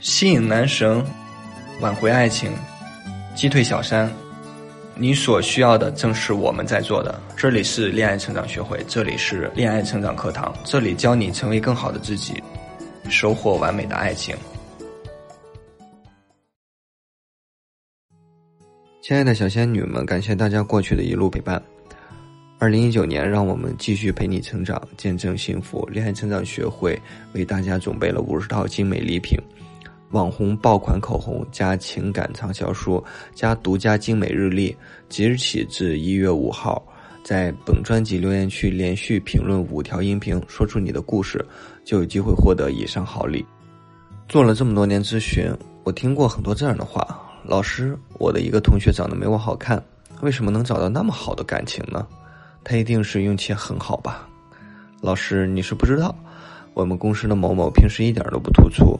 吸引男神，挽回爱情，击退小三，你所需要的正是我们在做的。这里是恋爱成长学会，这里是恋爱成长课堂，这里教你成为更好的自己，收获完美的爱情。亲爱的小仙女们，感谢大家过去的一路陪伴。二零一九年，让我们继续陪你成长，见证幸福。恋爱成长学会为大家准备了五十套精美礼品，网红爆款口红加情感畅销书加独家精美日历。即日起至一月五号，在本专辑留言区连续评论五条音频，说出你的故事，就有机会获得以上好礼。做了这么多年咨询，我听过很多这样的话。老师，我的一个同学长得没我好看，为什么能找到那么好的感情呢？他一定是运气很好吧？老师，你是不知道，我们公司的某某平时一点都不突出，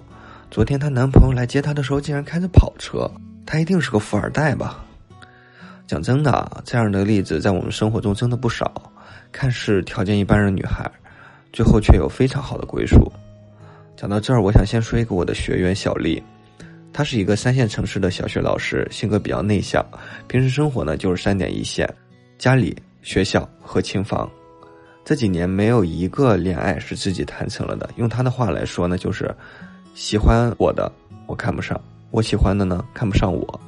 昨天她男朋友来接她的时候竟然开着跑车，她一定是个富二代吧？讲真的，这样的例子在我们生活中真的不少，看似条件一般的女孩，最后却有非常好的归宿。讲到这儿，我想先说一个我的学员小丽。她是一个三线城市的小学老师，性格比较内向，平时生活呢就是三点一线，家里、学校和琴房。这几年没有一个恋爱是自己谈成了的。用她的话来说呢，就是喜欢我的我看不上，我喜欢的呢看不上我。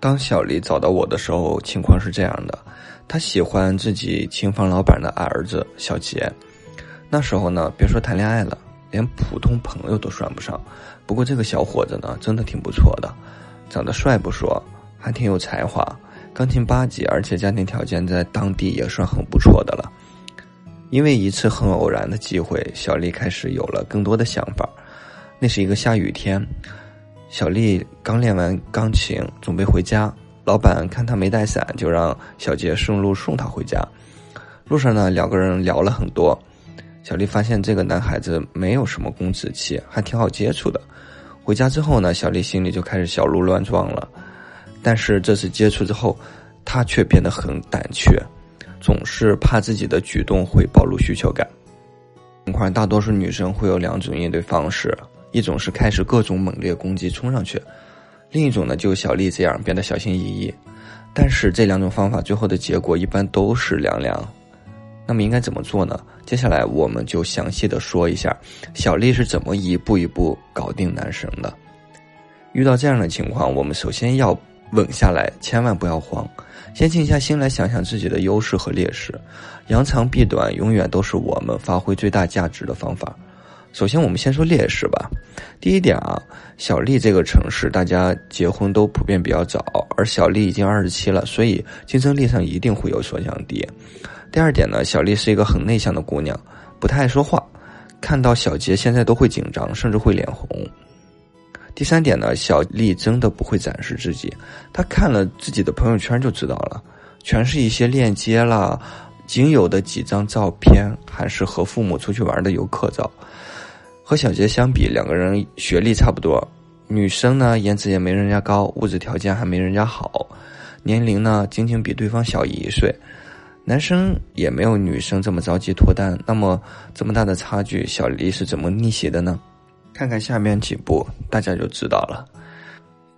当小丽找到我的时候，情况是这样的：她喜欢自己琴房老板的儿子小杰。那时候呢，别说谈恋爱了。连普通朋友都算不上，不过这个小伙子呢，真的挺不错的，长得帅不说，还挺有才华，钢琴八级，而且家庭条件在当地也算很不错的了。因为一次很偶然的机会，小丽开始有了更多的想法。那是一个下雨天，小丽刚练完钢琴，准备回家，老板看她没带伞，就让小杰顺路送她回家。路上呢，两个人聊了很多。小丽发现这个男孩子没有什么公子气，还挺好接触的。回家之后呢，小丽心里就开始小鹿乱撞了。但是这次接触之后，她却变得很胆怯，总是怕自己的举动会暴露需求感。情况大多数女生会有两种应对方式：一种是开始各种猛烈攻击冲上去；另一种呢，就小丽这样变得小心翼翼。但是这两种方法最后的结果一般都是凉凉。那么应该怎么做呢？接下来我们就详细的说一下，小丽是怎么一步一步搞定男神的。遇到这样的情况，我们首先要稳下来，千万不要慌，先静下心来想想自己的优势和劣势，扬长避短永远都是我们发挥最大价值的方法。首先，我们先说劣势吧。第一点啊，小丽这个城市大家结婚都普遍比较早，而小丽已经二十七了，所以竞争力上一定会有所降低。第二点呢，小丽是一个很内向的姑娘，不太爱说话，看到小杰现在都会紧张，甚至会脸红。第三点呢，小丽真的不会展示自己，她看了自己的朋友圈就知道了，全是一些链接啦，仅有的几张照片还是和父母出去玩的游客照。和小杰相比，两个人学历差不多，女生呢颜值也没人家高，物质条件还没人家好，年龄呢仅仅比对方小一岁。男生也没有女生这么着急脱单，那么这么大的差距，小丽是怎么逆袭的呢？看看下面几步，大家就知道了。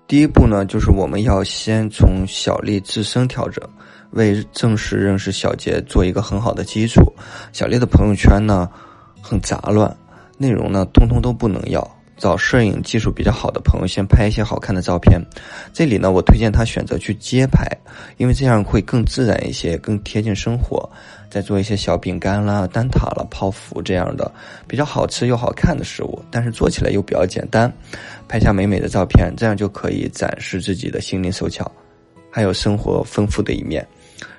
第一步呢，就是我们要先从小丽自身调整，为正式认识小杰做一个很好的基础。小丽的朋友圈呢很杂乱，内容呢通通都不能要。找摄影技术比较好的朋友，先拍一些好看的照片。这里呢，我推荐他选择去街拍，因为这样会更自然一些，更贴近生活。再做一些小饼干啦、蛋挞啦、泡芙这样的比较好吃又好看的食物，但是做起来又比较简单。拍下美美的照片，这样就可以展示自己的心灵手巧，还有生活丰富的一面。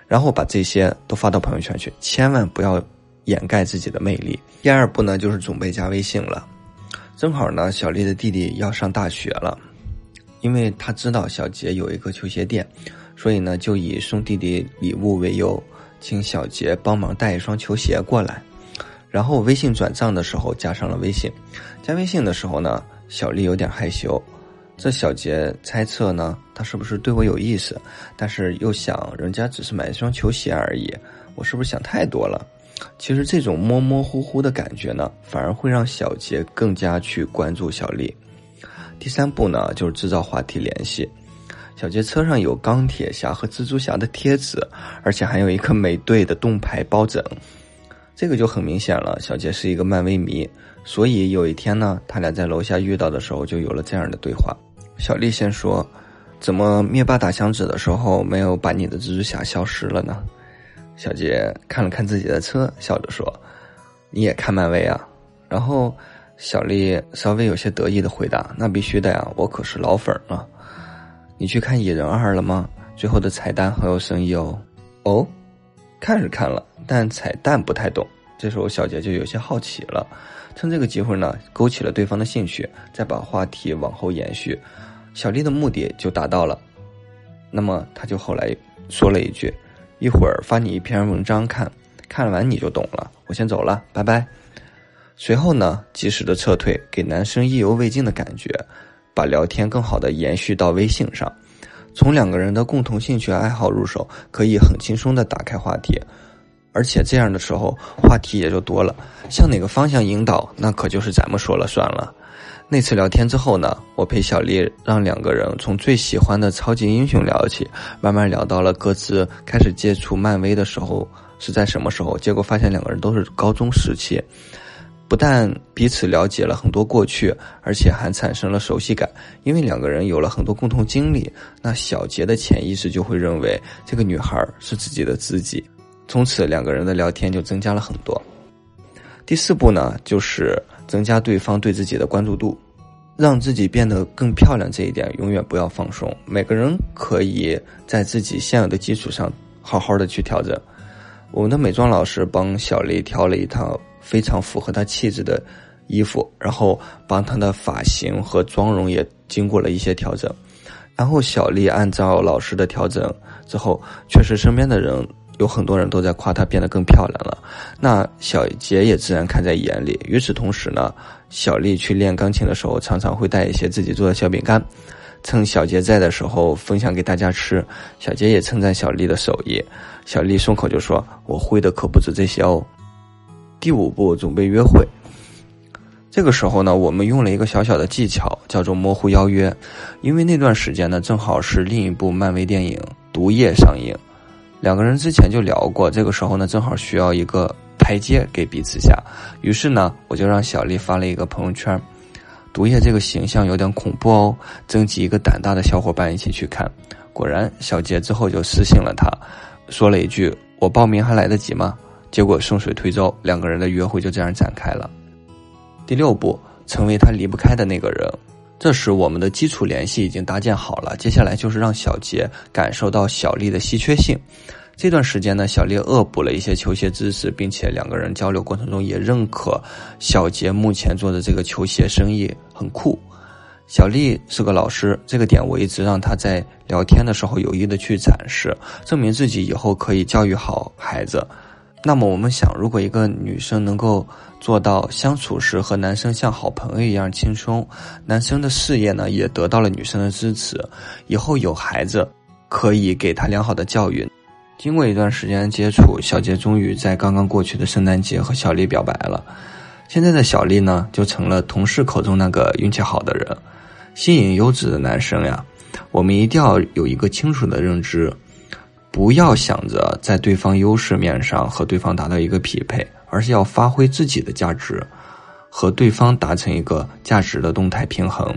然后把这些都发到朋友圈去，千万不要掩盖自己的魅力。第二步呢，就是准备加微信了。正好呢，小丽的弟弟要上大学了，因为他知道小杰有一个球鞋店，所以呢，就以送弟弟礼物为由，请小杰帮忙带一双球鞋过来。然后微信转账的时候加上了微信，加微信的时候呢，小丽有点害羞。这小杰猜测呢，他是不是对我有意思？但是又想，人家只是买一双球鞋而已，我是不是想太多了？其实这种模模糊糊的感觉呢，反而会让小杰更加去关注小丽。第三步呢，就是制造话题联系。小杰车上有钢铁侠和蜘蛛侠的贴纸，而且还有一个美队的盾牌抱枕，这个就很明显了。小杰是一个漫威迷，所以有一天呢，他俩在楼下遇到的时候，就有了这样的对话。小丽先说：“怎么灭霸打响指的时候没有把你的蜘蛛侠消失了呢？”小杰看了看自己的车，笑着说：“你也看漫威啊？”然后小丽稍微有些得意的回答：“那必须的呀，我可是老粉了。”你去看《蚁人二》了吗？最后的彩蛋很有深意哦。哦，看是看了，但彩蛋不太懂。这时候小杰就有些好奇了，趁这个机会呢，勾起了对方的兴趣，再把话题往后延续，小丽的目的就达到了。那么他就后来说了一句：“一会儿发你一篇文章看，看完你就懂了。我先走了，拜拜。”随后呢，及时的撤退，给男生意犹未尽的感觉。把聊天更好的延续到微信上，从两个人的共同兴趣爱好入手，可以很轻松的打开话题，而且这样的时候话题也就多了。向哪个方向引导，那可就是咱们说了算了。那次聊天之后呢，我陪小丽让两个人从最喜欢的超级英雄聊起，慢慢聊到了各自开始接触漫威的时候是在什么时候，结果发现两个人都是高中时期。不但彼此了解了很多过去，而且还产生了熟悉感。因为两个人有了很多共同经历，那小杰的潜意识就会认为这个女孩是自己的知己。从此，两个人的聊天就增加了很多。第四步呢，就是增加对方对自己的关注度，让自己变得更漂亮。这一点永远不要放松。每个人可以在自己现有的基础上好好的去调整。我们的美妆老师帮小丽挑了一套。非常符合她气质的衣服，然后帮她的发型和妆容也经过了一些调整，然后小丽按照老师的调整之后，确实身边的人有很多人都在夸她变得更漂亮了，那小杰也自然看在眼里。与此同时呢，小丽去练钢琴的时候，常常会带一些自己做的小饼干，趁小杰在的时候分享给大家吃。小杰也称赞小丽的手艺，小丽松口就说：“我会的可不止这些哦。”第五步准备约会，这个时候呢，我们用了一个小小的技巧，叫做模糊邀约。因为那段时间呢，正好是另一部漫威电影《毒液》上映，两个人之前就聊过，这个时候呢，正好需要一个台阶给彼此下。于是呢，我就让小丽发了一个朋友圈，《毒液》这个形象有点恐怖哦，征集一个胆大的小伙伴一起去看。果然，小杰之后就私信了他，说了一句：“我报名还来得及吗？”结果顺水推舟，两个人的约会就这样展开了。第六步，成为他离不开的那个人。这时，我们的基础联系已经搭建好了，接下来就是让小杰感受到小丽的稀缺性。这段时间呢，小丽恶补了一些球鞋知识，并且两个人交流过程中也认可小杰目前做的这个球鞋生意很酷。小丽是个老师，这个点我一直让她在聊天的时候有意的去展示，证明自己以后可以教育好孩子。那么我们想，如果一个女生能够做到相处时和男生像好朋友一样轻松，男生的事业呢也得到了女生的支持，以后有孩子可以给他良好的教育。经过一段时间的接触，小杰终于在刚刚过去的圣诞节和小丽表白了。现在的小丽呢，就成了同事口中那个运气好的人。吸引优质的男生呀，我们一定要有一个清楚的认知。不要想着在对方优势面上和对方达到一个匹配，而是要发挥自己的价值，和对方达成一个价值的动态平衡。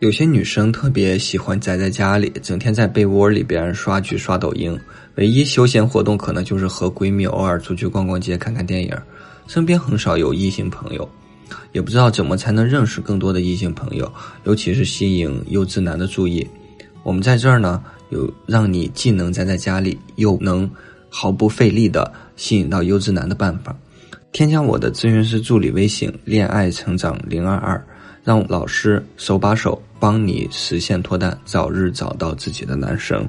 有些女生特别喜欢宅在家里，整天在被窝里边刷剧、刷抖音，唯一休闲活动可能就是和闺蜜偶尔出去逛逛街、看看电影，身边很少有异性朋友，也不知道怎么才能认识更多的异性朋友，尤其是吸引优质男的注意。我们在这儿呢。有让你既能宅在家里，又能毫不费力的吸引到优质男的办法。添加我的咨询师助理微信“恋爱成长零二二”，让老师手把手帮你实现脱单，早日找到自己的男神。